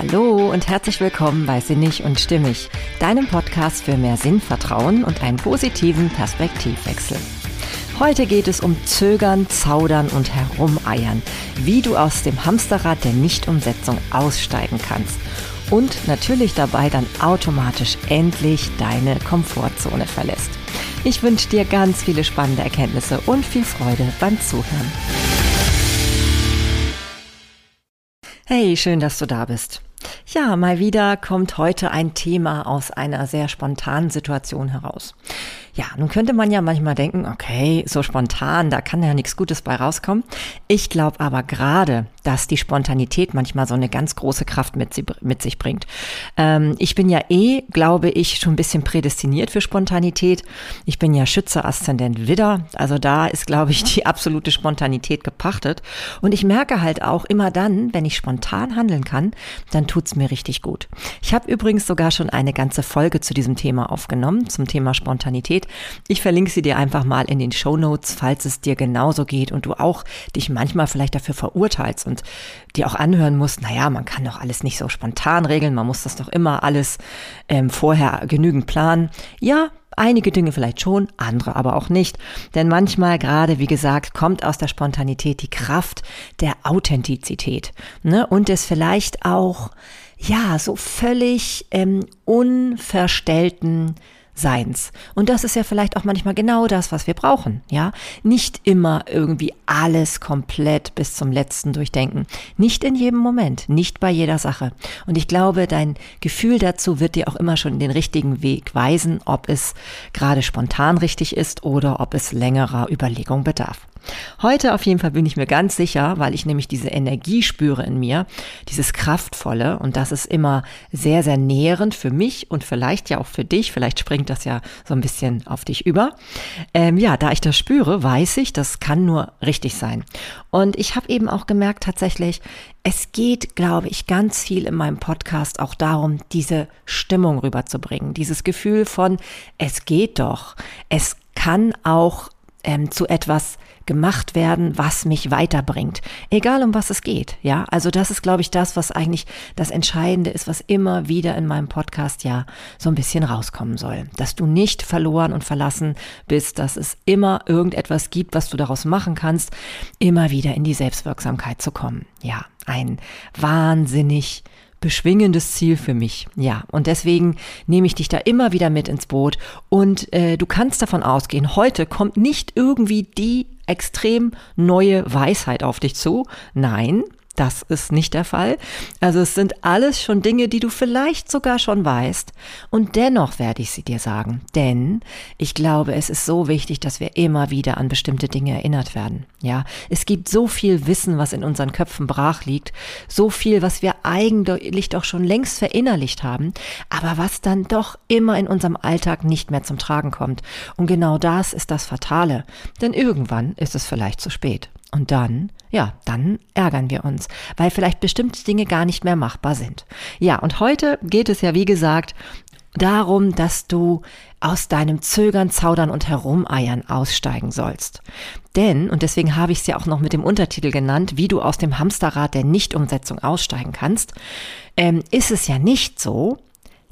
Hallo und herzlich willkommen bei Sinnig und Stimmig, deinem Podcast für mehr Sinnvertrauen und einen positiven Perspektivwechsel. Heute geht es um Zögern, Zaudern und Herumeiern, wie du aus dem Hamsterrad der Nichtumsetzung aussteigen kannst und natürlich dabei dann automatisch endlich deine Komfortzone verlässt. Ich wünsche dir ganz viele spannende Erkenntnisse und viel Freude beim Zuhören. Hey, schön, dass du da bist. Ja, mal wieder kommt heute ein Thema aus einer sehr spontanen Situation heraus. Ja, nun könnte man ja manchmal denken, okay, so spontan, da kann ja nichts Gutes bei rauskommen. Ich glaube aber gerade, dass die Spontanität manchmal so eine ganz große Kraft mit, sie, mit sich bringt. Ähm, ich bin ja eh, glaube ich, schon ein bisschen prädestiniert für Spontanität. Ich bin ja Schütze Aszendent Widder, also da ist, glaube ich, die absolute Spontanität gepachtet. Und ich merke halt auch immer dann, wenn ich spontan handeln kann, dann tut's mir richtig gut. Ich habe übrigens sogar schon eine ganze Folge zu diesem Thema aufgenommen, zum Thema Spontanität. Ich verlinke sie dir einfach mal in den Show Notes, falls es dir genauso geht und du auch dich manchmal vielleicht dafür verurteilst und dir auch anhören musst, naja, man kann doch alles nicht so spontan regeln, man muss das doch immer alles ähm, vorher genügend planen. Ja, Einige Dinge vielleicht schon, andere aber auch nicht. Denn manchmal, gerade wie gesagt, kommt aus der Spontanität die Kraft der Authentizität. Ne? Und es vielleicht auch, ja, so völlig ähm, unverstellten Seins. Und das ist ja vielleicht auch manchmal genau das, was wir brauchen, ja? Nicht immer irgendwie alles komplett bis zum letzten durchdenken. Nicht in jedem Moment, nicht bei jeder Sache. Und ich glaube, dein Gefühl dazu wird dir auch immer schon den richtigen Weg weisen, ob es gerade spontan richtig ist oder ob es längerer Überlegung bedarf. Heute auf jeden Fall bin ich mir ganz sicher, weil ich nämlich diese Energie spüre in mir, dieses Kraftvolle und das ist immer sehr, sehr nährend für mich und vielleicht ja auch für dich. Vielleicht springt das ja so ein bisschen auf dich über. Ähm, ja, da ich das spüre, weiß ich, das kann nur richtig sein. Und ich habe eben auch gemerkt tatsächlich, es geht, glaube ich, ganz viel in meinem Podcast auch darum, diese Stimmung rüberzubringen, dieses Gefühl von, es geht doch, es kann auch ähm, zu etwas gemacht werden, was mich weiterbringt. Egal um was es geht, ja. Also das ist, glaube ich, das, was eigentlich das Entscheidende ist, was immer wieder in meinem Podcast ja so ein bisschen rauskommen soll. Dass du nicht verloren und verlassen bist, dass es immer irgendetwas gibt, was du daraus machen kannst, immer wieder in die Selbstwirksamkeit zu kommen. Ja, ein wahnsinnig beschwingendes Ziel für mich. Ja, und deswegen nehme ich dich da immer wieder mit ins Boot und äh, du kannst davon ausgehen, heute kommt nicht irgendwie die extrem neue Weisheit auf dich zu. Nein, das ist nicht der Fall. Also es sind alles schon Dinge, die du vielleicht sogar schon weißt. Und dennoch werde ich sie dir sagen. Denn ich glaube, es ist so wichtig, dass wir immer wieder an bestimmte Dinge erinnert werden. Ja, es gibt so viel Wissen, was in unseren Köpfen brach liegt. So viel, was wir eigentlich doch schon längst verinnerlicht haben. Aber was dann doch immer in unserem Alltag nicht mehr zum Tragen kommt. Und genau das ist das Fatale. Denn irgendwann ist es vielleicht zu spät. Und dann, ja, dann ärgern wir uns, weil vielleicht bestimmte Dinge gar nicht mehr machbar sind. Ja, und heute geht es ja, wie gesagt, darum, dass du aus deinem Zögern, Zaudern und Herumeiern aussteigen sollst. Denn, und deswegen habe ich es ja auch noch mit dem Untertitel genannt, wie du aus dem Hamsterrad der Nichtumsetzung aussteigen kannst, ähm, ist es ja nicht so,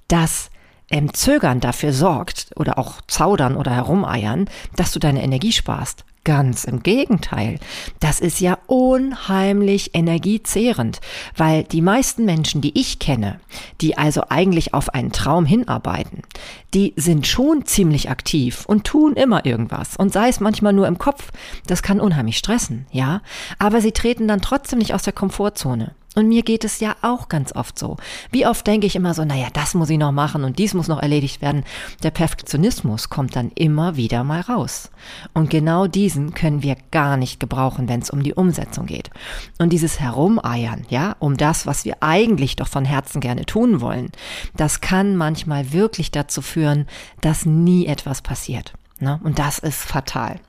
dass ähm, Zögern dafür sorgt oder auch Zaudern oder Herumeiern, dass du deine Energie sparst. Ganz im Gegenteil. Das ist ja unheimlich energiezehrend, weil die meisten Menschen, die ich kenne, die also eigentlich auf einen Traum hinarbeiten, die sind schon ziemlich aktiv und tun immer irgendwas. Und sei es manchmal nur im Kopf, das kann unheimlich stressen, ja. Aber sie treten dann trotzdem nicht aus der Komfortzone. Und mir geht es ja auch ganz oft so. Wie oft denke ich immer so, naja, das muss ich noch machen und dies muss noch erledigt werden. Der Perfektionismus kommt dann immer wieder mal raus. Und genau diesen können wir gar nicht gebrauchen, wenn es um die Umsetzung geht. Und dieses Herumeiern, ja, um das, was wir eigentlich doch von Herzen gerne tun wollen, das kann manchmal wirklich dazu führen, dass nie etwas passiert. Ne? Und das ist fatal.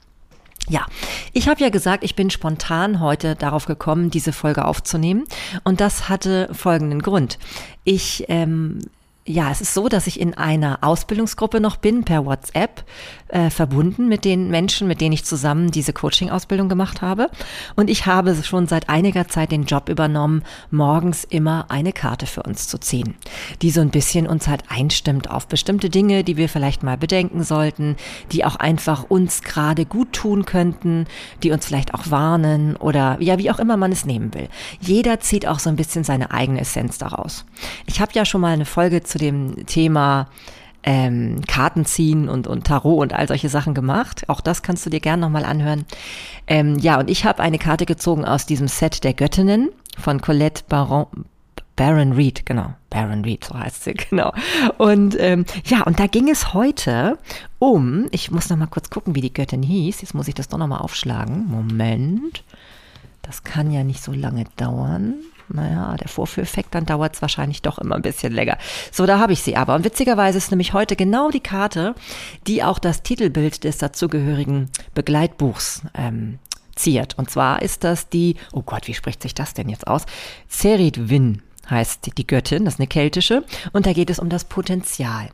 Ja, ich habe ja gesagt, ich bin spontan heute darauf gekommen, diese Folge aufzunehmen. Und das hatte folgenden Grund. Ich ähm, ja, es ist so, dass ich in einer Ausbildungsgruppe noch bin, per WhatsApp, äh, verbunden mit den Menschen, mit denen ich zusammen diese Coaching-Ausbildung gemacht habe. Und ich habe schon seit einiger Zeit den Job übernommen, morgens immer eine Karte für uns zu ziehen, die so ein bisschen uns halt einstimmt auf bestimmte Dinge, die wir vielleicht mal bedenken sollten, die auch einfach uns gerade gut tun könnten, die uns vielleicht auch warnen oder ja, wie auch immer man es nehmen will. Jeder zieht auch so ein bisschen seine eigene Essenz daraus. Ich habe ja schon mal eine Folge zu dem Thema ähm, Karten ziehen und, und Tarot und all solche Sachen gemacht. Auch das kannst du dir gerne nochmal anhören. Ähm, ja, und ich habe eine Karte gezogen aus diesem Set der Göttinnen von Colette Baron. Baron Reed, genau. Baron Reed, so heißt sie, genau. Und ähm, ja, und da ging es heute um, ich muss noch mal kurz gucken, wie die Göttin hieß. Jetzt muss ich das doch noch mal aufschlagen. Moment. Das kann ja nicht so lange dauern naja, der Vorführeffekt, dann dauert es wahrscheinlich doch immer ein bisschen länger. So, da habe ich sie aber. Und witzigerweise ist nämlich heute genau die Karte, die auch das Titelbild des dazugehörigen Begleitbuchs ähm, ziert. Und zwar ist das die, oh Gott, wie spricht sich das denn jetzt aus? Cerid Win heißt die Göttin, das ist eine keltische. Und da geht es um das Potenzial.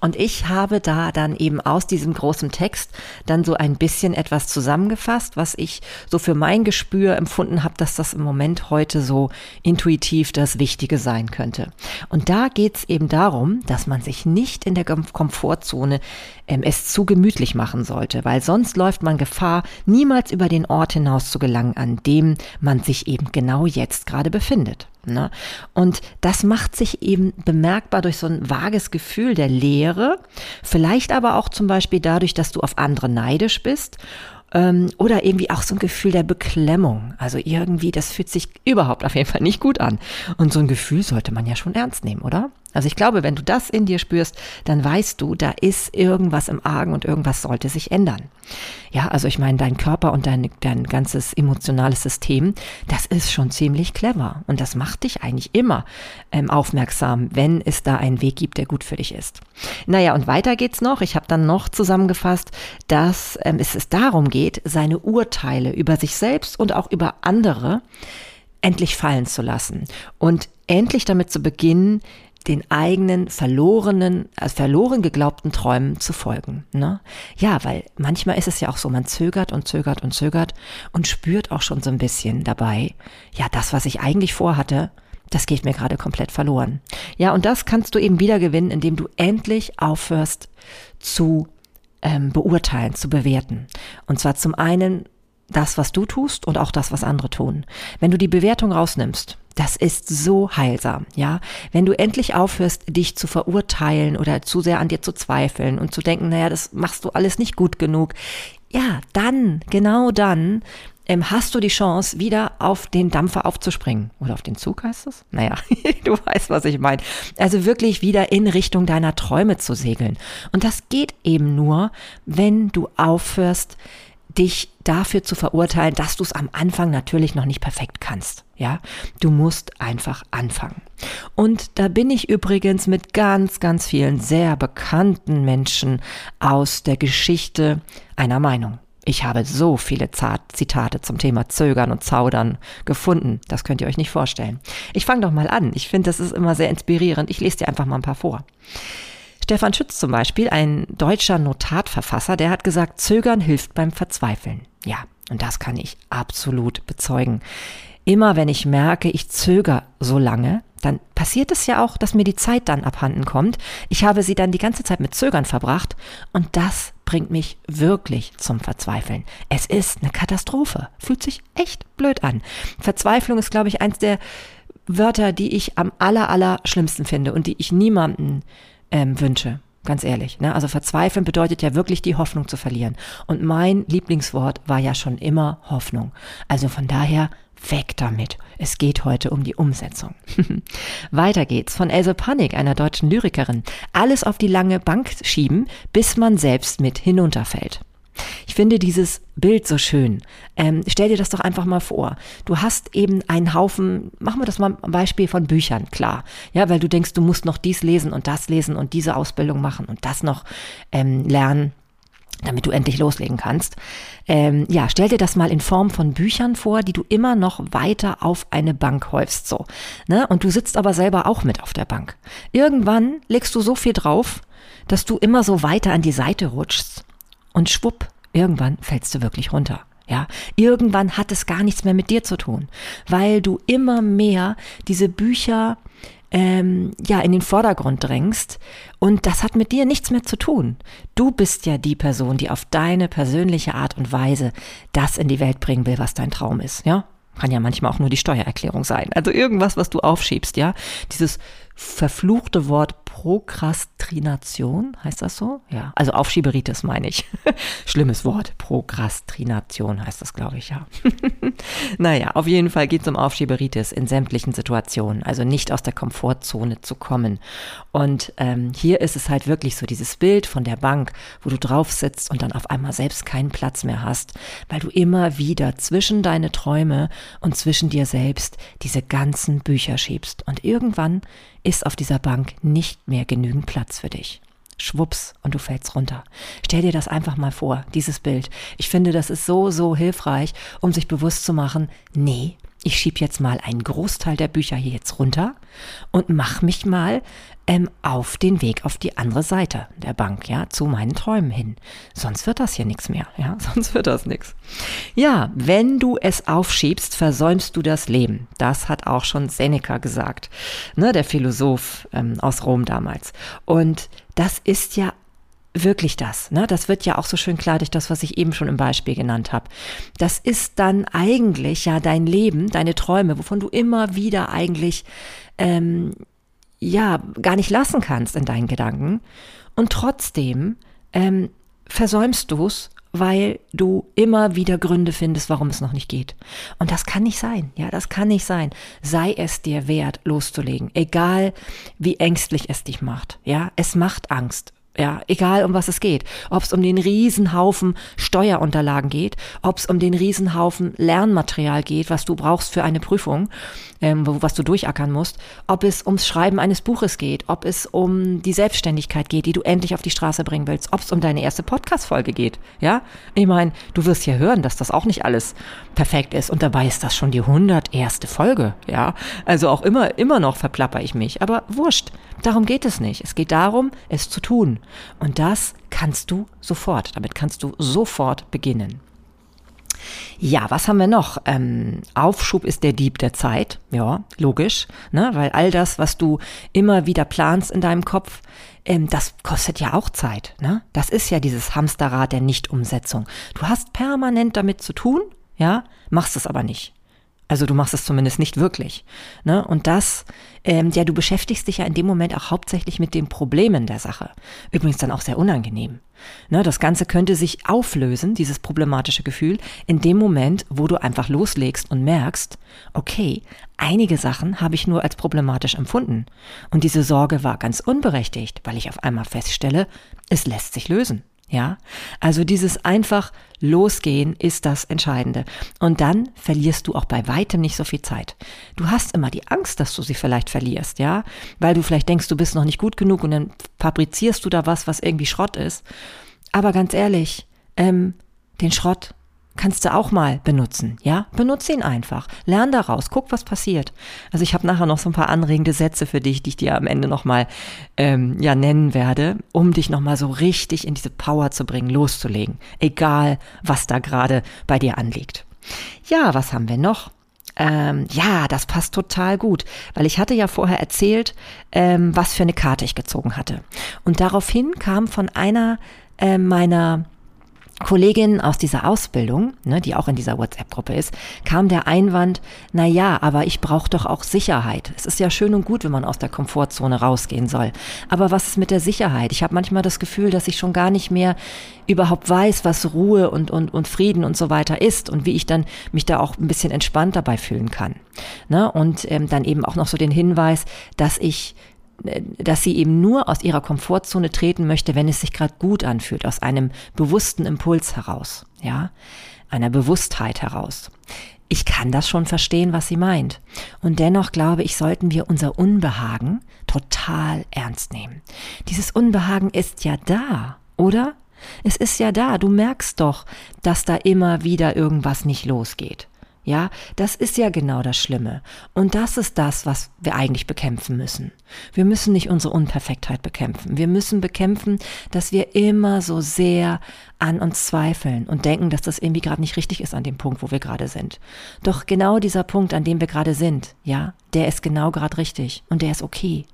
Und ich habe da dann eben aus diesem großen Text dann so ein bisschen etwas zusammengefasst, was ich so für mein Gespür empfunden habe, dass das im Moment heute so intuitiv das Wichtige sein könnte. Und da geht es eben darum, dass man sich nicht in der Komfortzone ähm, es zu gemütlich machen sollte, weil sonst läuft man Gefahr, niemals über den Ort hinaus zu gelangen, an dem man sich eben genau jetzt gerade befindet. Ne? Und das macht sich eben bemerkbar durch so ein vages Gefühl der Leere, vielleicht aber auch zum Beispiel dadurch, dass du auf andere neidisch bist ähm, oder irgendwie auch so ein Gefühl der Beklemmung. Also irgendwie, das fühlt sich überhaupt auf jeden Fall nicht gut an. Und so ein Gefühl sollte man ja schon ernst nehmen, oder? Also ich glaube, wenn du das in dir spürst, dann weißt du, da ist irgendwas im Argen und irgendwas sollte sich ändern. Ja, also ich meine, dein Körper und dein, dein ganzes emotionales System, das ist schon ziemlich clever und das macht dich eigentlich immer ähm, aufmerksam, wenn es da einen Weg gibt, der gut für dich ist. Naja, und weiter geht's noch. Ich habe dann noch zusammengefasst, dass ähm, es, es darum geht, seine Urteile über sich selbst und auch über andere endlich fallen zu lassen und endlich damit zu beginnen, den eigenen verlorenen, also verloren geglaubten Träumen zu folgen. Ne? Ja, weil manchmal ist es ja auch so, man zögert und zögert und zögert und spürt auch schon so ein bisschen dabei, ja, das, was ich eigentlich vorhatte, das geht mir gerade komplett verloren. Ja, und das kannst du eben wieder gewinnen, indem du endlich aufhörst zu ähm, beurteilen, zu bewerten. Und zwar zum einen das, was du tust und auch das, was andere tun. Wenn du die Bewertung rausnimmst, das ist so heilsam, ja. Wenn du endlich aufhörst, dich zu verurteilen oder zu sehr an dir zu zweifeln und zu denken, naja, das machst du alles nicht gut genug. Ja, dann, genau dann, ähm, hast du die Chance, wieder auf den Dampfer aufzuspringen. Oder auf den Zug heißt es? Naja, du weißt, was ich meine. Also wirklich wieder in Richtung deiner Träume zu segeln. Und das geht eben nur, wenn du aufhörst, dich dafür zu verurteilen, dass du es am Anfang natürlich noch nicht perfekt kannst. Ja, du musst einfach anfangen. Und da bin ich übrigens mit ganz, ganz vielen sehr bekannten Menschen aus der Geschichte einer Meinung. Ich habe so viele Zitate zum Thema Zögern und Zaudern gefunden. Das könnt ihr euch nicht vorstellen. Ich fange doch mal an. Ich finde, das ist immer sehr inspirierend. Ich lese dir einfach mal ein paar vor. Stefan Schütz zum Beispiel, ein deutscher Notatverfasser, der hat gesagt, Zögern hilft beim Verzweifeln. Ja, und das kann ich absolut bezeugen. Immer wenn ich merke, ich zögere so lange, dann passiert es ja auch, dass mir die Zeit dann abhanden kommt. Ich habe sie dann die ganze Zeit mit Zögern verbracht und das bringt mich wirklich zum Verzweifeln. Es ist eine Katastrophe. Fühlt sich echt blöd an. Verzweiflung ist, glaube ich, eins der Wörter, die ich am aller, aller schlimmsten finde und die ich niemanden ähm, wünsche. Ganz ehrlich. Ne? Also verzweifeln bedeutet ja wirklich die Hoffnung zu verlieren. Und mein Lieblingswort war ja schon immer Hoffnung. Also von daher weg damit. Es geht heute um die Umsetzung. Weiter geht's von Else Panik, einer deutschen Lyrikerin. Alles auf die lange Bank schieben, bis man selbst mit hinunterfällt. Ich finde dieses Bild so schön. Ähm, stell dir das doch einfach mal vor. Du hast eben einen Haufen, machen wir das mal am Beispiel von Büchern, klar. Ja, weil du denkst, du musst noch dies lesen und das lesen und diese Ausbildung machen und das noch ähm, lernen. damit du endlich loslegen kannst. Ähm, ja, stell dir das mal in Form von Büchern vor, die du immer noch weiter auf eine Bank häufst, so. Ne? Und du sitzt aber selber auch mit auf der Bank. Irgendwann legst du so viel drauf, dass du immer so weiter an die Seite rutschst und schwupp, irgendwann fällst du wirklich runter. Ja, irgendwann hat es gar nichts mehr mit dir zu tun, weil du immer mehr diese Bücher ähm, ja in den Vordergrund drängst und das hat mit dir nichts mehr zu tun. Du bist ja die Person, die auf deine persönliche Art und Weise das in die Welt bringen will, was dein Traum ist. Ja, kann ja manchmal auch nur die Steuererklärung sein. Also irgendwas, was du aufschiebst. Ja, dieses verfluchte Wort Prokrastination, heißt das so? Ja, also Aufschieberitis meine ich. Schlimmes Wort. Prokrastination heißt das, glaube ich, ja. naja, auf jeden Fall geht es um Aufschieberitis in sämtlichen Situationen, also nicht aus der Komfortzone zu kommen. Und ähm, hier ist es halt wirklich so, dieses Bild von der Bank, wo du drauf sitzt und dann auf einmal selbst keinen Platz mehr hast, weil du immer wieder zwischen deine Träume und zwischen dir selbst diese ganzen Bücher schiebst. Und irgendwann ist auf dieser Bank nicht mehr genügend Platz für dich. Schwupps und du fällst runter. Stell dir das einfach mal vor, dieses Bild. Ich finde, das ist so, so hilfreich, um sich bewusst zu machen, nee, ich schieb jetzt mal einen Großteil der Bücher hier jetzt runter und mach mich mal ähm, auf den Weg auf die andere Seite der Bank, ja, zu meinen Träumen hin. Sonst wird das hier nichts mehr, ja, sonst wird das nichts. Ja, wenn du es aufschiebst, versäumst du das Leben. Das hat auch schon Seneca gesagt, ne, der Philosoph ähm, aus Rom damals. Und das ist ja wirklich das. Ne? Das wird ja auch so schön klar durch das, was ich eben schon im Beispiel genannt habe. Das ist dann eigentlich ja dein Leben, deine Träume, wovon du immer wieder eigentlich ähm, ja gar nicht lassen kannst in deinen Gedanken. Und trotzdem ähm, versäumst du es, weil du immer wieder Gründe findest, warum es noch nicht geht. Und das kann nicht sein. Ja, das kann nicht sein. Sei es dir wert, loszulegen. Egal, wie ängstlich es dich macht. Ja, es macht Angst. Ja, egal um was es geht. Ob es um den Riesenhaufen Steuerunterlagen geht, ob es um den Riesenhaufen Lernmaterial geht, was du brauchst für eine Prüfung, ähm, was du durchackern musst, ob es ums Schreiben eines Buches geht, ob es um die Selbstständigkeit geht, die du endlich auf die Straße bringen willst, ob es um deine erste Podcast-Folge geht. Ja, ich meine, du wirst ja hören, dass das auch nicht alles perfekt ist und dabei ist das schon die hunderterste Folge. Ja, also auch immer, immer noch verplapper ich mich, aber wurscht. Darum geht es nicht. Es geht darum, es zu tun. Und das kannst du sofort. Damit kannst du sofort beginnen. Ja, was haben wir noch? Ähm, Aufschub ist der Dieb der Zeit. Ja, logisch, ne? weil all das, was du immer wieder planst in deinem Kopf, ähm, das kostet ja auch Zeit. Ne? Das ist ja dieses Hamsterrad der Nichtumsetzung. Du hast permanent damit zu tun, ja, machst es aber nicht. Also du machst es zumindest nicht wirklich. Ne? Und das, ähm, ja, du beschäftigst dich ja in dem Moment auch hauptsächlich mit den Problemen der Sache. Übrigens dann auch sehr unangenehm. Ne? Das Ganze könnte sich auflösen, dieses problematische Gefühl, in dem Moment, wo du einfach loslegst und merkst, okay, einige Sachen habe ich nur als problematisch empfunden. Und diese Sorge war ganz unberechtigt, weil ich auf einmal feststelle, es lässt sich lösen. Ja, also dieses einfach losgehen ist das Entscheidende. Und dann verlierst du auch bei weitem nicht so viel Zeit. Du hast immer die Angst, dass du sie vielleicht verlierst, ja, weil du vielleicht denkst, du bist noch nicht gut genug und dann fabrizierst du da was, was irgendwie Schrott ist. Aber ganz ehrlich, ähm, den Schrott kannst du auch mal benutzen, ja? Benutze ihn einfach. Lern daraus, guck, was passiert. Also ich habe nachher noch so ein paar anregende Sätze für dich, die ich dir am Ende nochmal ähm, ja, nennen werde, um dich nochmal so richtig in diese Power zu bringen, loszulegen. Egal, was da gerade bei dir anliegt. Ja, was haben wir noch? Ähm, ja, das passt total gut, weil ich hatte ja vorher erzählt, ähm, was für eine Karte ich gezogen hatte. Und daraufhin kam von einer äh, meiner Kollegin aus dieser Ausbildung, ne, die auch in dieser WhatsApp-Gruppe ist, kam der Einwand, na ja, aber ich brauche doch auch Sicherheit. Es ist ja schön und gut, wenn man aus der Komfortzone rausgehen soll. Aber was ist mit der Sicherheit? Ich habe manchmal das Gefühl, dass ich schon gar nicht mehr überhaupt weiß, was Ruhe und, und, und Frieden und so weiter ist und wie ich dann mich da auch ein bisschen entspannt dabei fühlen kann. Ne? Und ähm, dann eben auch noch so den Hinweis, dass ich dass sie eben nur aus ihrer Komfortzone treten möchte, wenn es sich gerade gut anfühlt, aus einem bewussten Impuls heraus, ja, einer Bewusstheit heraus. Ich kann das schon verstehen, was sie meint. Und dennoch glaube ich, sollten wir unser Unbehagen total ernst nehmen. Dieses Unbehagen ist ja da, oder? Es ist ja da. Du merkst doch, dass da immer wieder irgendwas nicht losgeht. Ja, das ist ja genau das Schlimme. Und das ist das, was wir eigentlich bekämpfen müssen. Wir müssen nicht unsere Unperfektheit bekämpfen. Wir müssen bekämpfen, dass wir immer so sehr an uns zweifeln und denken, dass das irgendwie gerade nicht richtig ist an dem Punkt, wo wir gerade sind. Doch genau dieser Punkt, an dem wir gerade sind, ja, der ist genau gerade richtig und der ist okay.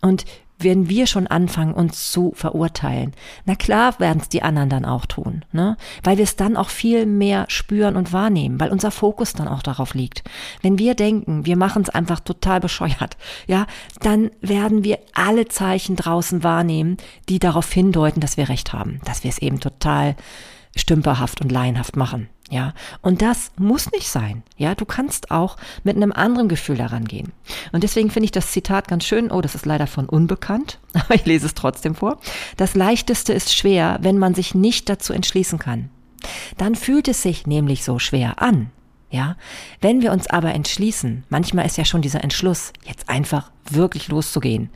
Und wenn wir schon anfangen, uns zu verurteilen, na klar werden es die anderen dann auch tun, ne? Weil wir es dann auch viel mehr spüren und wahrnehmen, weil unser Fokus dann auch darauf liegt. Wenn wir denken, wir machen es einfach total bescheuert, ja, dann werden wir alle Zeichen draußen wahrnehmen, die darauf hindeuten, dass wir recht haben, dass wir es eben total stümperhaft und laienhaft machen. Ja, und das muss nicht sein. Ja, du kannst auch mit einem anderen Gefühl daran gehen. Und deswegen finde ich das Zitat ganz schön. Oh, das ist leider von unbekannt, aber ich lese es trotzdem vor. Das leichteste ist schwer, wenn man sich nicht dazu entschließen kann. Dann fühlt es sich nämlich so schwer an. Ja, wenn wir uns aber entschließen, manchmal ist ja schon dieser Entschluss, jetzt einfach wirklich loszugehen,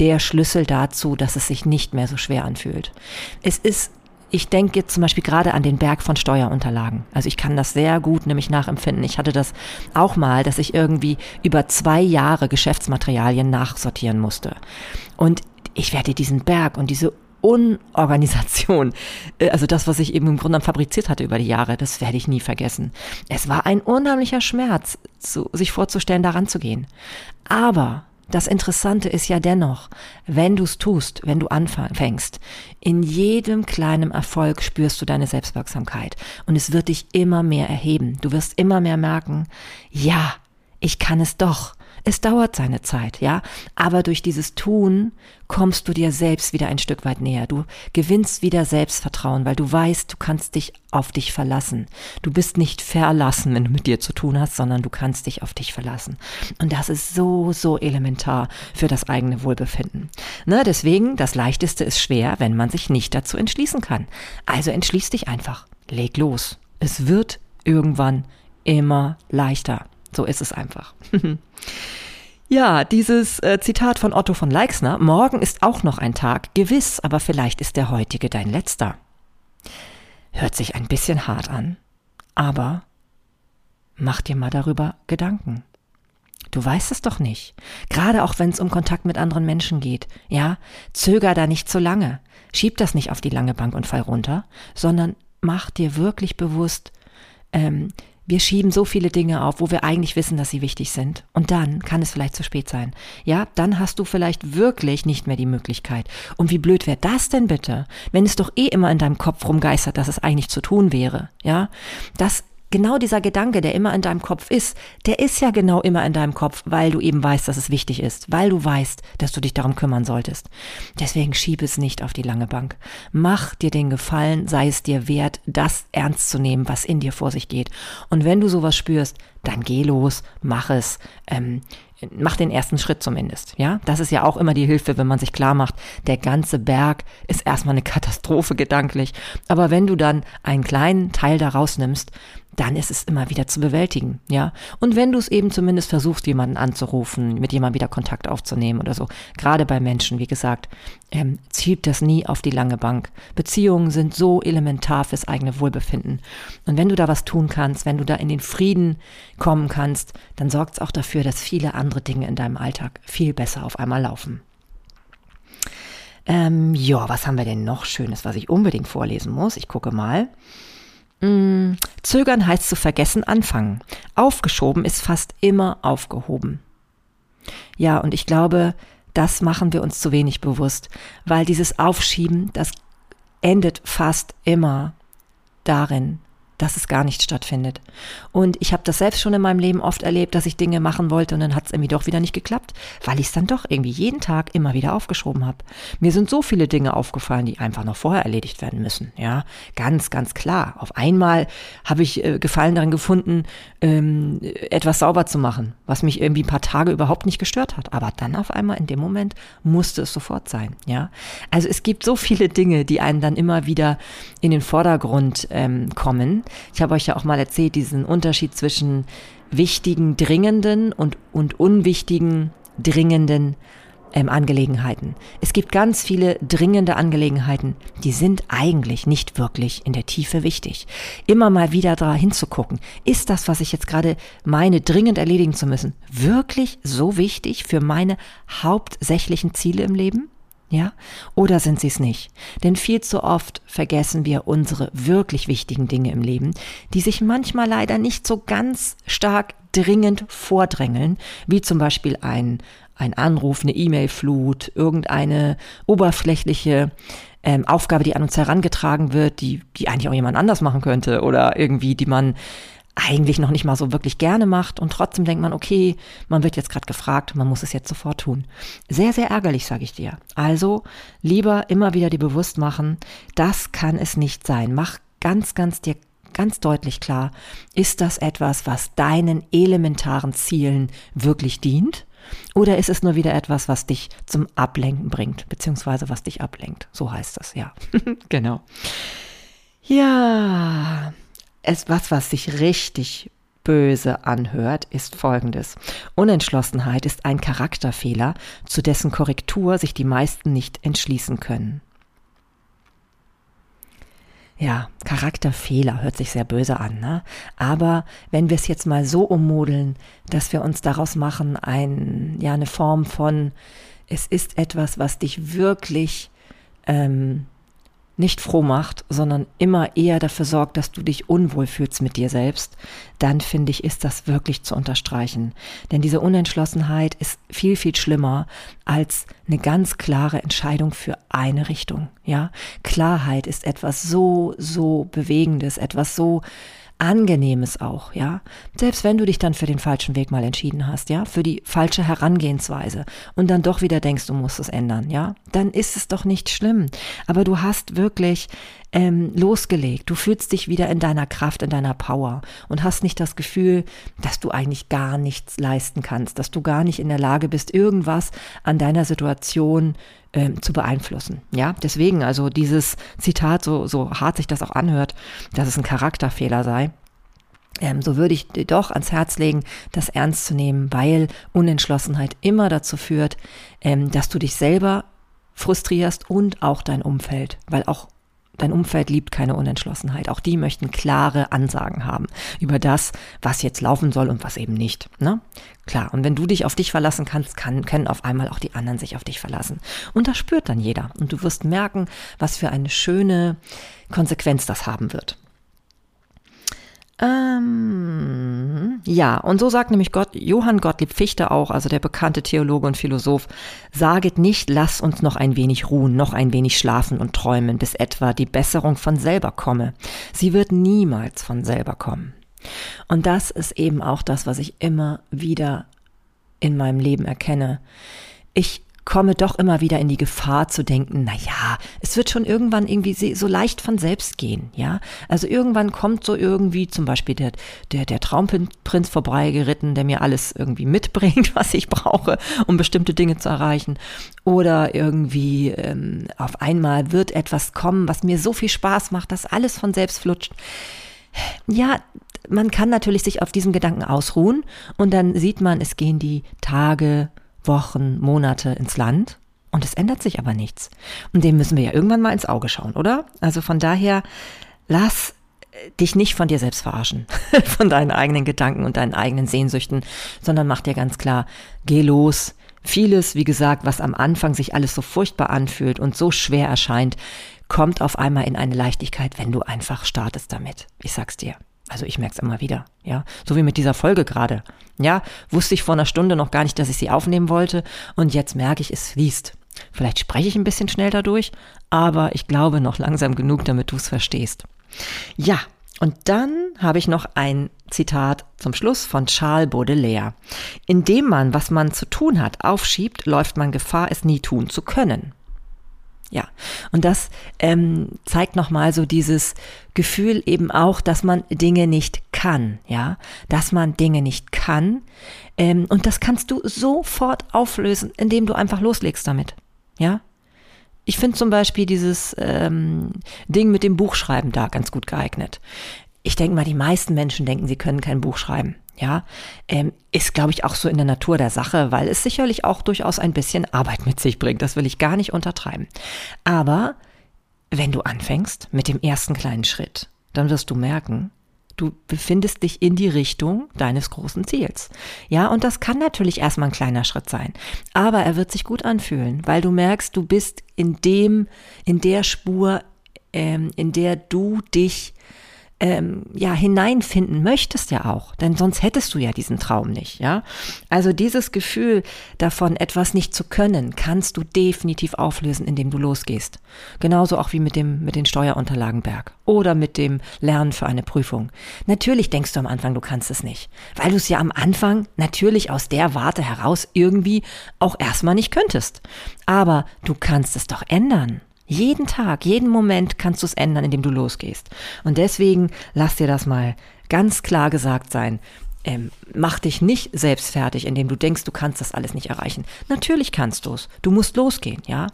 der Schlüssel dazu, dass es sich nicht mehr so schwer anfühlt. Es ist ich denke jetzt zum Beispiel gerade an den Berg von Steuerunterlagen. Also ich kann das sehr gut nämlich nachempfinden. Ich hatte das auch mal, dass ich irgendwie über zwei Jahre Geschäftsmaterialien nachsortieren musste. Und ich werde diesen Berg und diese Unorganisation, äh, also das, was ich eben im Grunde fabriziert hatte über die Jahre, das werde ich nie vergessen. Es war ein unheimlicher Schmerz, zu, sich vorzustellen, daran zu gehen. Aber das Interessante ist ja dennoch, wenn du es tust, wenn du anfängst, in jedem kleinen Erfolg spürst du deine Selbstwirksamkeit und es wird dich immer mehr erheben. Du wirst immer mehr merken, ja, ich kann es doch. Es dauert seine Zeit, ja, aber durch dieses Tun kommst du dir selbst wieder ein Stück weit näher. Du gewinnst wieder Selbstvertrauen, weil du weißt, du kannst dich auf dich verlassen. Du bist nicht verlassen, wenn du mit dir zu tun hast, sondern du kannst dich auf dich verlassen. Und das ist so, so elementar für das eigene Wohlbefinden. Ne, deswegen, das Leichteste ist schwer, wenn man sich nicht dazu entschließen kann. Also entschließ dich einfach. Leg los. Es wird irgendwann immer leichter. So ist es einfach. Ja, dieses äh, Zitat von Otto von Leixner, morgen ist auch noch ein Tag, gewiss, aber vielleicht ist der heutige dein letzter. Hört sich ein bisschen hart an, aber mach dir mal darüber Gedanken. Du weißt es doch nicht. Gerade auch wenn es um Kontakt mit anderen Menschen geht. Ja, zöger da nicht zu lange. Schieb das nicht auf die lange Bank und fall runter, sondern mach dir wirklich bewusst, ähm, wir schieben so viele Dinge auf, wo wir eigentlich wissen, dass sie wichtig sind. Und dann kann es vielleicht zu spät sein. Ja, dann hast du vielleicht wirklich nicht mehr die Möglichkeit. Und wie blöd wäre das denn bitte, wenn es doch eh immer in deinem Kopf rumgeistert, dass es eigentlich zu tun wäre. Ja, das genau dieser Gedanke, der immer in deinem Kopf ist, der ist ja genau immer in deinem Kopf, weil du eben weißt, dass es wichtig ist, weil du weißt, dass du dich darum kümmern solltest. Deswegen schieb es nicht auf die lange Bank. Mach dir den Gefallen, sei es dir wert, das ernst zu nehmen, was in dir vor sich geht. Und wenn du sowas spürst, dann geh los, mach es. Ähm, mach den ersten Schritt zumindest. Ja, das ist ja auch immer die Hilfe, wenn man sich klar macht, der ganze Berg ist erstmal eine Katastrophe gedanklich. Aber wenn du dann einen kleinen Teil daraus nimmst, dann ist es immer wieder zu bewältigen, ja. Und wenn du es eben zumindest versuchst, jemanden anzurufen, mit jemandem wieder Kontakt aufzunehmen oder so, gerade bei Menschen, wie gesagt, ähm, zieht das nie auf die lange Bank. Beziehungen sind so elementar fürs eigene Wohlbefinden. Und wenn du da was tun kannst, wenn du da in den Frieden kommen kannst, dann sorgt es auch dafür, dass viele andere Dinge in deinem Alltag viel besser auf einmal laufen. Ähm, ja, was haben wir denn noch Schönes, was ich unbedingt vorlesen muss? Ich gucke mal. Mm, zögern heißt zu vergessen anfangen. Aufgeschoben ist fast immer aufgehoben. Ja, und ich glaube, das machen wir uns zu wenig bewusst, weil dieses Aufschieben, das endet fast immer darin, dass es gar nicht stattfindet. Und ich habe das selbst schon in meinem Leben oft erlebt, dass ich Dinge machen wollte und dann hat es irgendwie doch wieder nicht geklappt, weil ich es dann doch irgendwie jeden Tag immer wieder aufgeschoben habe. Mir sind so viele Dinge aufgefallen, die einfach noch vorher erledigt werden müssen. Ja, ganz, ganz klar. Auf einmal habe ich äh, Gefallen darin gefunden, ähm, etwas sauber zu machen, was mich irgendwie ein paar Tage überhaupt nicht gestört hat. Aber dann auf einmal in dem Moment musste es sofort sein. Ja, also es gibt so viele Dinge, die einen dann immer wieder in den Vordergrund ähm, kommen ich habe euch ja auch mal erzählt, diesen Unterschied zwischen wichtigen, dringenden und, und unwichtigen, dringenden ähm, Angelegenheiten. Es gibt ganz viele dringende Angelegenheiten, die sind eigentlich nicht wirklich in der Tiefe wichtig. Immer mal wieder da hinzugucken. Ist das, was ich jetzt gerade meine, dringend erledigen zu müssen, wirklich so wichtig für meine hauptsächlichen Ziele im Leben? Ja? Oder sind sie es nicht? Denn viel zu oft vergessen wir unsere wirklich wichtigen Dinge im Leben, die sich manchmal leider nicht so ganz stark dringend vordrängeln, wie zum Beispiel ein, ein Anruf, eine E-Mail-Flut, irgendeine oberflächliche ähm, Aufgabe, die an uns herangetragen wird, die, die eigentlich auch jemand anders machen könnte oder irgendwie, die man eigentlich noch nicht mal so wirklich gerne macht und trotzdem denkt man, okay, man wird jetzt gerade gefragt, man muss es jetzt sofort tun. Sehr, sehr ärgerlich, sage ich dir. Also lieber immer wieder dir bewusst machen, das kann es nicht sein. Mach ganz, ganz dir ganz deutlich klar, ist das etwas, was deinen elementaren Zielen wirklich dient? Oder ist es nur wieder etwas, was dich zum Ablenken bringt, beziehungsweise was dich ablenkt? So heißt das, ja. genau. Ja, es was, was sich richtig böse anhört, ist folgendes. Unentschlossenheit ist ein Charakterfehler, zu dessen Korrektur sich die meisten nicht entschließen können. Ja, Charakterfehler hört sich sehr böse an, ne? Aber wenn wir es jetzt mal so ummodeln, dass wir uns daraus machen, ein, ja, eine Form von, es ist etwas, was dich wirklich ähm, nicht froh macht, sondern immer eher dafür sorgt, dass du dich unwohl fühlst mit dir selbst, dann finde ich, ist das wirklich zu unterstreichen. Denn diese Unentschlossenheit ist viel, viel schlimmer als eine ganz klare Entscheidung für eine Richtung. Ja, Klarheit ist etwas so, so Bewegendes, etwas so Angenehmes auch, ja. Selbst wenn du dich dann für den falschen Weg mal entschieden hast, ja, für die falsche Herangehensweise und dann doch wieder denkst, du musst es ändern, ja, dann ist es doch nicht schlimm. Aber du hast wirklich ähm, losgelegt. Du fühlst dich wieder in deiner Kraft, in deiner Power und hast nicht das Gefühl, dass du eigentlich gar nichts leisten kannst, dass du gar nicht in der Lage bist, irgendwas an deiner Situation ähm, zu beeinflussen. Ja, deswegen also dieses Zitat, so, so hart sich das auch anhört, dass es ein Charakterfehler sei. Ähm, so würde ich dir doch ans Herz legen, das ernst zu nehmen, weil Unentschlossenheit immer dazu führt, ähm, dass du dich selber frustrierst und auch dein Umfeld, weil auch Dein Umfeld liebt keine Unentschlossenheit. Auch die möchten klare Ansagen haben über das, was jetzt laufen soll und was eben nicht. Ne? Klar, und wenn du dich auf dich verlassen kannst, kann, können auf einmal auch die anderen sich auf dich verlassen. Und das spürt dann jeder. Und du wirst merken, was für eine schöne Konsequenz das haben wird. Ähm, ja, und so sagt nämlich Gott, Johann Gottlieb Fichte auch, also der bekannte Theologe und Philosoph, saget nicht, lass uns noch ein wenig ruhen, noch ein wenig schlafen und träumen, bis etwa die Besserung von selber komme. Sie wird niemals von selber kommen. Und das ist eben auch das, was ich immer wieder in meinem Leben erkenne. Ich komme doch immer wieder in die Gefahr zu denken, na ja, es wird schon irgendwann irgendwie so leicht von selbst gehen, ja. Also irgendwann kommt so irgendwie zum Beispiel der, der, der Traumprinz vorbeigeritten, der mir alles irgendwie mitbringt, was ich brauche, um bestimmte Dinge zu erreichen. Oder irgendwie ähm, auf einmal wird etwas kommen, was mir so viel Spaß macht, dass alles von selbst flutscht. Ja, man kann natürlich sich auf diesen Gedanken ausruhen und dann sieht man, es gehen die Tage, Wochen, Monate ins Land und es ändert sich aber nichts. Und dem müssen wir ja irgendwann mal ins Auge schauen, oder? Also von daher, lass dich nicht von dir selbst verarschen, von deinen eigenen Gedanken und deinen eigenen Sehnsüchten, sondern mach dir ganz klar, geh los. Vieles, wie gesagt, was am Anfang sich alles so furchtbar anfühlt und so schwer erscheint, kommt auf einmal in eine Leichtigkeit, wenn du einfach startest damit. Ich sag's dir. Also ich merke es immer wieder, ja. So wie mit dieser Folge gerade. Ja, wusste ich vor einer Stunde noch gar nicht, dass ich sie aufnehmen wollte und jetzt merke ich, es fließt. Vielleicht spreche ich ein bisschen schnell dadurch, aber ich glaube noch langsam genug, damit du es verstehst. Ja, und dann habe ich noch ein Zitat zum Schluss von Charles Baudelaire. Indem man, was man zu tun hat, aufschiebt, läuft man Gefahr, es nie tun zu können. Ja, und das ähm, zeigt nochmal so dieses Gefühl eben auch, dass man Dinge nicht kann, ja, dass man Dinge nicht kann. Ähm, und das kannst du sofort auflösen, indem du einfach loslegst damit, ja. Ich finde zum Beispiel dieses ähm, Ding mit dem Buchschreiben da ganz gut geeignet. Ich denke mal, die meisten Menschen denken, sie können kein Buch schreiben. Ja, ähm, ist, glaube ich, auch so in der Natur der Sache, weil es sicherlich auch durchaus ein bisschen Arbeit mit sich bringt. Das will ich gar nicht untertreiben. Aber wenn du anfängst mit dem ersten kleinen Schritt, dann wirst du merken, du befindest dich in die Richtung deines großen Ziels. Ja, und das kann natürlich erstmal ein kleiner Schritt sein, aber er wird sich gut anfühlen, weil du merkst, du bist in dem, in der Spur, ähm, in der du dich ähm, ja hineinfinden möchtest ja auch, denn sonst hättest du ja diesen Traum nicht, ja. Also dieses Gefühl davon, etwas nicht zu können, kannst du definitiv auflösen, indem du losgehst. Genauso auch wie mit dem mit den Steuerunterlagenberg oder mit dem Lernen für eine Prüfung. Natürlich denkst du am Anfang, du kannst es nicht, weil du es ja am Anfang natürlich aus der Warte heraus irgendwie auch erstmal nicht könntest. Aber du kannst es doch ändern. Jeden Tag, jeden Moment kannst du es ändern, indem du losgehst. Und deswegen lass dir das mal ganz klar gesagt sein ähm, mach dich nicht selbst fertig, indem du denkst, du kannst das alles nicht erreichen. Natürlich kannst du es. Du musst losgehen, ja.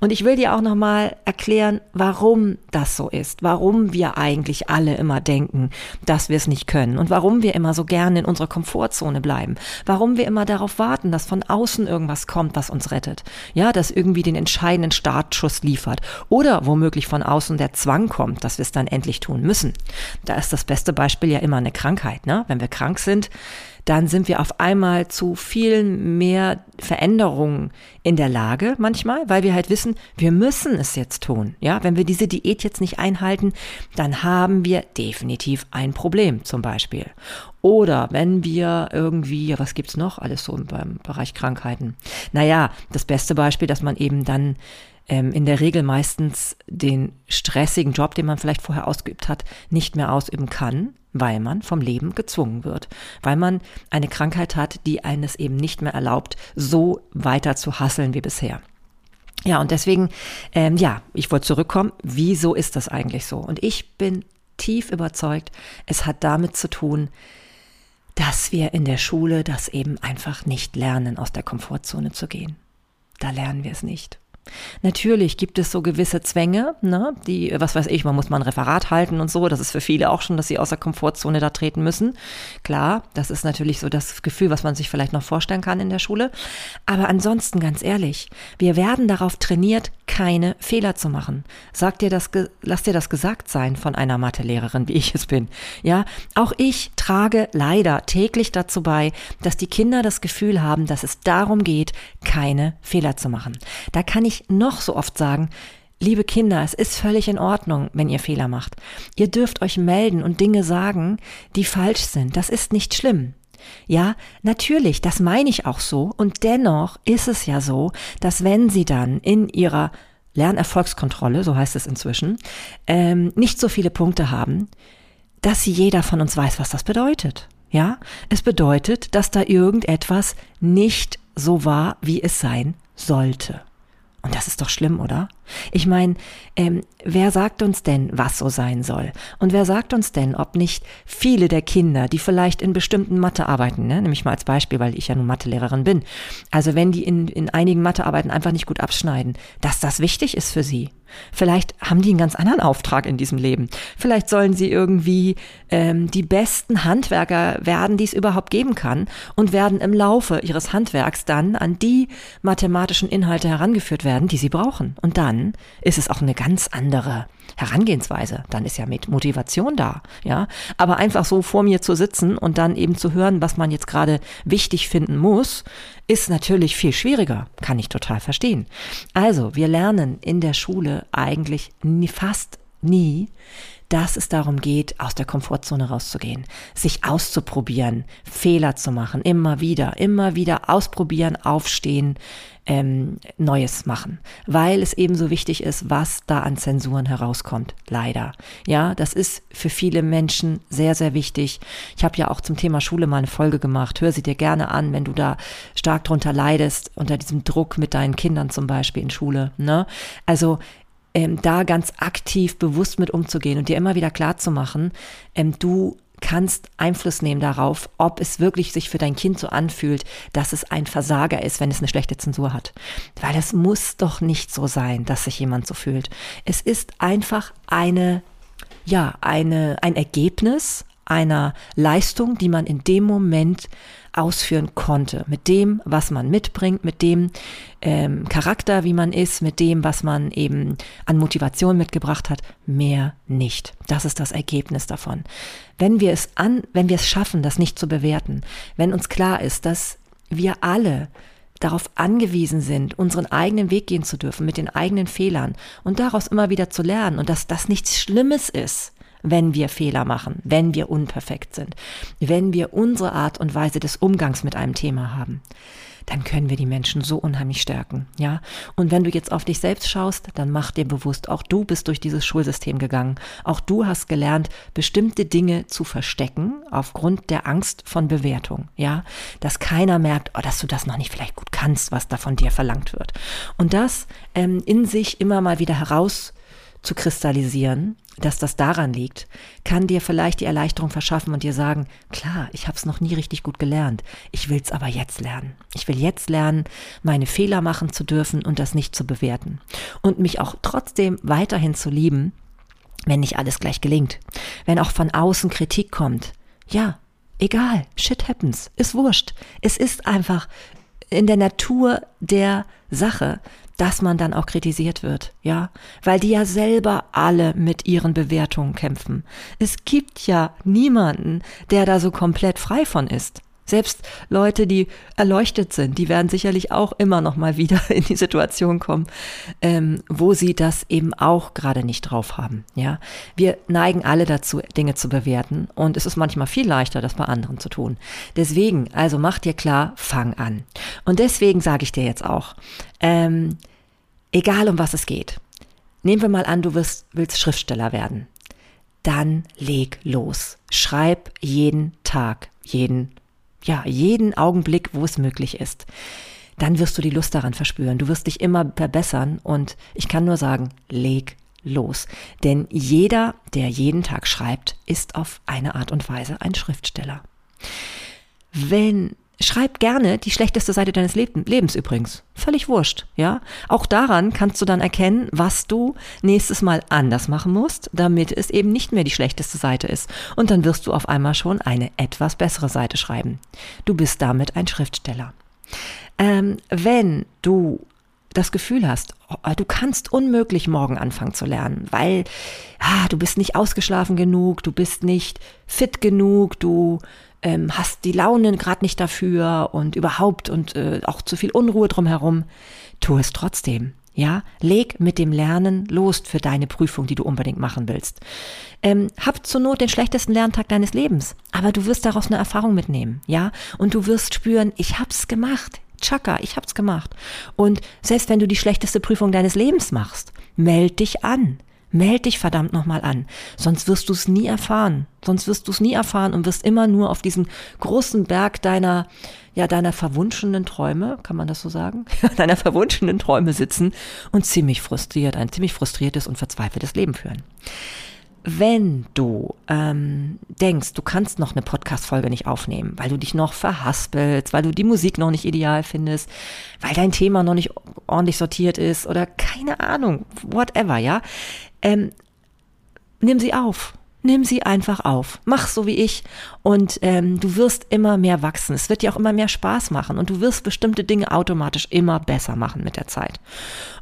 Und ich will dir auch nochmal erklären, warum das so ist, warum wir eigentlich alle immer denken, dass wir es nicht können und warum wir immer so gerne in unserer Komfortzone bleiben, warum wir immer darauf warten, dass von außen irgendwas kommt, was uns rettet, ja, das irgendwie den entscheidenden Startschuss liefert oder womöglich von außen der Zwang kommt, dass wir es dann endlich tun müssen. Da ist das beste Beispiel ja immer eine Krankheit, ne? Wenn wir krank sind, sind, dann sind wir auf einmal zu viel mehr Veränderungen in der Lage manchmal, weil wir halt wissen, wir müssen es jetzt tun. Ja, wenn wir diese Diät jetzt nicht einhalten, dann haben wir definitiv ein Problem zum Beispiel. Oder wenn wir irgendwie, ja, was gibt's noch alles so beim Bereich Krankheiten? Naja, das beste Beispiel, dass man eben dann ähm, in der Regel meistens den stressigen Job, den man vielleicht vorher ausgeübt hat, nicht mehr ausüben kann, weil man vom Leben gezwungen wird, weil man eine Krankheit hat, die eines eben nicht mehr erlaubt, so weiter zu hasseln wie bisher. Ja, und deswegen, ähm, ja, ich wollte zurückkommen, wieso ist das eigentlich so? Und ich bin tief überzeugt, es hat damit zu tun, dass wir in der Schule das eben einfach nicht lernen, aus der Komfortzone zu gehen. Da lernen wir es nicht. Natürlich gibt es so gewisse Zwänge, ne, die, was weiß ich, man muss mal ein Referat halten und so. Das ist für viele auch schon, dass sie aus der Komfortzone da treten müssen. Klar, das ist natürlich so das Gefühl, was man sich vielleicht noch vorstellen kann in der Schule. Aber ansonsten, ganz ehrlich, wir werden darauf trainiert, keine Fehler zu machen. Sag dir das, lass dir das gesagt sein von einer Mathelehrerin, wie ich es bin. Ja, auch ich trage leider täglich dazu bei, dass die Kinder das Gefühl haben, dass es darum geht, keine Fehler zu machen. Da kann ich ich noch so oft sagen, liebe Kinder, es ist völlig in Ordnung, wenn ihr Fehler macht. Ihr dürft euch melden und Dinge sagen, die falsch sind. Das ist nicht schlimm. Ja, natürlich, das meine ich auch so. Und dennoch ist es ja so, dass wenn sie dann in ihrer Lernerfolgskontrolle, so heißt es inzwischen, ähm, nicht so viele Punkte haben, dass jeder von uns weiß, was das bedeutet. Ja, es bedeutet, dass da irgendetwas nicht so war, wie es sein sollte. Und das ist doch schlimm, oder? Ich meine, ähm, wer sagt uns denn, was so sein soll? Und wer sagt uns denn, ob nicht viele der Kinder, die vielleicht in bestimmten Mathearbeiten, ne, nämlich mal als Beispiel, weil ich ja nun Mathelehrerin bin, also wenn die in, in einigen Mathearbeiten einfach nicht gut abschneiden, dass das wichtig ist für sie? Vielleicht haben die einen ganz anderen Auftrag in diesem Leben. Vielleicht sollen sie irgendwie ähm, die besten Handwerker werden, die es überhaupt geben kann und werden im Laufe ihres Handwerks dann an die mathematischen Inhalte herangeführt werden, die sie brauchen. Und dann ist es auch eine ganz andere Herangehensweise. Dann ist ja mit Motivation da, ja. Aber einfach so vor mir zu sitzen und dann eben zu hören, was man jetzt gerade wichtig finden muss, ist natürlich viel schwieriger. Kann ich total verstehen. Also, wir lernen in der Schule eigentlich nie, fast nie, dass es darum geht, aus der Komfortzone rauszugehen, sich auszuprobieren, Fehler zu machen, immer wieder, immer wieder ausprobieren, aufstehen, ähm, Neues machen, weil es eben so wichtig ist, was da an Zensuren herauskommt. Leider. Ja, das ist für viele Menschen sehr, sehr wichtig. Ich habe ja auch zum Thema Schule mal eine Folge gemacht. Hör sie dir gerne an, wenn du da stark drunter leidest, unter diesem Druck mit deinen Kindern zum Beispiel in Schule. Ne? Also ähm, da ganz aktiv bewusst mit umzugehen und dir immer wieder klar zu machen, ähm, du kannst Einfluss nehmen darauf, ob es wirklich sich für dein Kind so anfühlt, dass es ein Versager ist, wenn es eine schlechte Zensur hat. Weil es muss doch nicht so sein, dass sich jemand so fühlt. Es ist einfach eine, ja, eine, ein Ergebnis einer Leistung, die man in dem Moment ausführen konnte. Mit dem, was man mitbringt, mit dem ähm, Charakter, wie man ist, mit dem, was man eben an Motivation mitgebracht hat, mehr nicht. Das ist das Ergebnis davon. Wenn wir es an, wenn wir es schaffen, das nicht zu bewerten, wenn uns klar ist, dass wir alle darauf angewiesen sind, unseren eigenen Weg gehen zu dürfen mit den eigenen Fehlern und daraus immer wieder zu lernen und dass das nichts Schlimmes ist, wenn wir Fehler machen, wenn wir unperfekt sind, wenn wir unsere Art und Weise des Umgangs mit einem Thema haben dann können wir die Menschen so unheimlich stärken, ja. Und wenn du jetzt auf dich selbst schaust, dann mach dir bewusst, auch du bist durch dieses Schulsystem gegangen. Auch du hast gelernt, bestimmte Dinge zu verstecken aufgrund der Angst von Bewertung, ja. Dass keiner merkt, oh, dass du das noch nicht vielleicht gut kannst, was da von dir verlangt wird. Und das ähm, in sich immer mal wieder heraus zu kristallisieren, dass das daran liegt, kann dir vielleicht die Erleichterung verschaffen und dir sagen, klar, ich habe es noch nie richtig gut gelernt, ich will es aber jetzt lernen. Ich will jetzt lernen, meine Fehler machen zu dürfen und das nicht zu bewerten. Und mich auch trotzdem weiterhin zu lieben, wenn nicht alles gleich gelingt. Wenn auch von außen Kritik kommt. Ja, egal, shit happens, ist wurscht. Es ist einfach in der Natur der Sache, dass man dann auch kritisiert wird, ja, weil die ja selber alle mit ihren Bewertungen kämpfen. Es gibt ja niemanden, der da so komplett frei von ist. Selbst Leute, die erleuchtet sind, die werden sicherlich auch immer noch mal wieder in die Situation kommen, ähm, wo sie das eben auch gerade nicht drauf haben. Ja, wir neigen alle dazu, Dinge zu bewerten, und es ist manchmal viel leichter, das bei anderen zu tun. Deswegen, also mach dir klar, fang an. Und deswegen sage ich dir jetzt auch, ähm, egal um was es geht. Nehmen wir mal an, du wirst, willst Schriftsteller werden. Dann leg los. Schreib jeden Tag, jeden ja, jeden Augenblick, wo es möglich ist, dann wirst du die Lust daran verspüren. Du wirst dich immer verbessern und ich kann nur sagen, leg los. Denn jeder, der jeden Tag schreibt, ist auf eine Art und Weise ein Schriftsteller. Wenn Schreib gerne die schlechteste Seite deines Lebens übrigens. Völlig wurscht, ja? Auch daran kannst du dann erkennen, was du nächstes Mal anders machen musst, damit es eben nicht mehr die schlechteste Seite ist. Und dann wirst du auf einmal schon eine etwas bessere Seite schreiben. Du bist damit ein Schriftsteller. Ähm, wenn du das Gefühl hast, oh, du kannst unmöglich morgen anfangen zu lernen, weil ah, du bist nicht ausgeschlafen genug, du bist nicht fit genug, du ähm, hast die Laune gerade nicht dafür und überhaupt und äh, auch zu viel Unruhe drumherum, tu es trotzdem. Ja, leg mit dem Lernen los für deine Prüfung, die du unbedingt machen willst. Ähm, hab zur Not den schlechtesten Lerntag deines Lebens, aber du wirst daraus eine Erfahrung mitnehmen, ja, und du wirst spüren, ich hab's gemacht. Chaka, ich hab's gemacht. Und selbst wenn du die schlechteste Prüfung deines Lebens machst, meld dich an. Meld dich verdammt nochmal an, sonst wirst du es nie erfahren. Sonst wirst du es nie erfahren und wirst immer nur auf diesem großen Berg deiner, ja, deiner verwunschenen Träume, kann man das so sagen? deiner verwunschenen Träume sitzen und ziemlich frustriert, ein ziemlich frustriertes und verzweifeltes Leben führen. Wenn du ähm, denkst, du kannst noch eine Podcast-Folge nicht aufnehmen, weil du dich noch verhaspelst, weil du die Musik noch nicht ideal findest, weil dein Thema noch nicht ordentlich sortiert ist oder keine Ahnung, whatever, ja, ähm, nimm sie auf. Nimm sie einfach auf. Mach so wie ich und ähm, du wirst immer mehr wachsen. Es wird dir auch immer mehr Spaß machen und du wirst bestimmte Dinge automatisch immer besser machen mit der Zeit.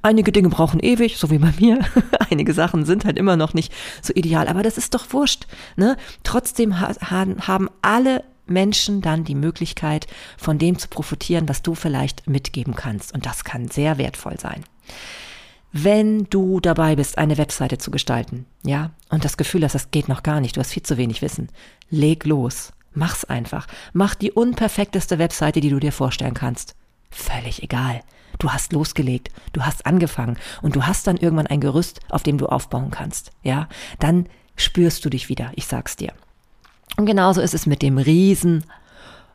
Einige Dinge brauchen ewig, so wie bei mir. Einige Sachen sind halt immer noch nicht so ideal, aber das ist doch wurscht. Ne? Trotzdem ha haben alle Menschen dann die Möglichkeit, von dem zu profitieren, was du vielleicht mitgeben kannst. Und das kann sehr wertvoll sein wenn du dabei bist, eine Webseite zu gestalten, ja, und das Gefühl hast, das geht noch gar nicht, du hast viel zu wenig Wissen, leg los. Mach's einfach. Mach die unperfekteste Webseite, die du dir vorstellen kannst. Völlig egal. Du hast losgelegt, du hast angefangen und du hast dann irgendwann ein Gerüst, auf dem du aufbauen kannst. Ja, dann spürst du dich wieder, ich sag's dir. Und genauso ist es mit dem riesen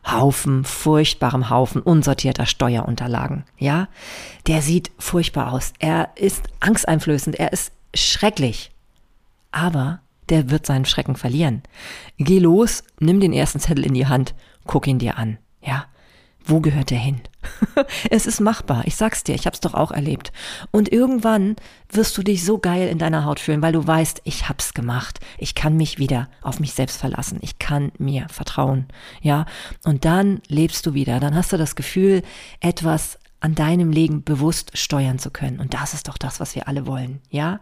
Haufen, furchtbarem Haufen unsortierter Steuerunterlagen. Ja, der sieht furchtbar aus. Er ist angsteinflößend. Er ist schrecklich. Aber der wird seinen Schrecken verlieren. Geh los, nimm den ersten Zettel in die Hand, guck ihn dir an. Ja, wo gehört er hin? es ist machbar. Ich sag's dir, ich hab's doch auch erlebt. Und irgendwann wirst du dich so geil in deiner Haut fühlen, weil du weißt, ich hab's gemacht. Ich kann mich wieder auf mich selbst verlassen. Ich kann mir vertrauen. Ja. Und dann lebst du wieder. Dann hast du das Gefühl, etwas an deinem Leben bewusst steuern zu können. Und das ist doch das, was wir alle wollen, ja?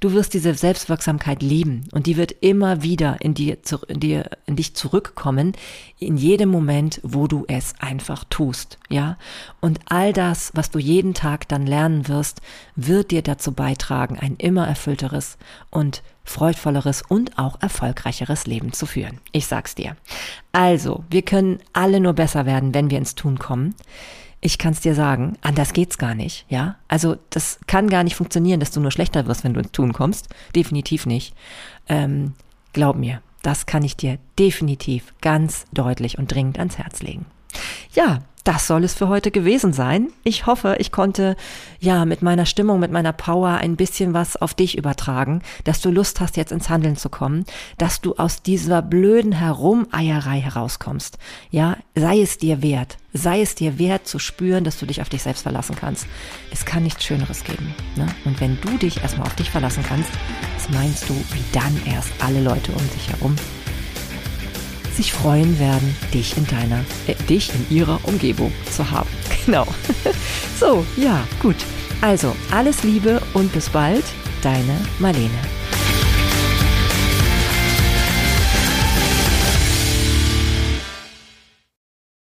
Du wirst diese Selbstwirksamkeit lieben und die wird immer wieder in dir, in dir, in dich zurückkommen, in jedem Moment, wo du es einfach tust, ja? Und all das, was du jeden Tag dann lernen wirst, wird dir dazu beitragen, ein immer erfüllteres und freudvolleres und auch erfolgreicheres Leben zu führen. Ich sag's dir. Also, wir können alle nur besser werden, wenn wir ins Tun kommen ich kann es dir sagen, anders geht's gar nicht, ja? Also das kann gar nicht funktionieren, dass du nur schlechter wirst, wenn du ins Tun kommst. Definitiv nicht. Ähm, glaub mir, das kann ich dir definitiv ganz deutlich und dringend ans Herz legen. Ja, das soll es für heute gewesen sein. Ich hoffe, ich konnte ja mit meiner Stimmung, mit meiner Power ein bisschen was auf dich übertragen, dass du Lust hast, jetzt ins Handeln zu kommen, dass du aus dieser blöden Herumeierei herauskommst. Ja, sei es dir wert, sei es dir wert zu spüren, dass du dich auf dich selbst verlassen kannst. Es kann nichts Schöneres geben. Ne? Und wenn du dich erstmal auf dich verlassen kannst, was meinst du, wie dann erst alle Leute um dich herum sich freuen werden, dich in deiner, äh, dich in ihrer Umgebung zu haben. Genau. So, ja, gut. Also, alles Liebe und bis bald, deine Marlene.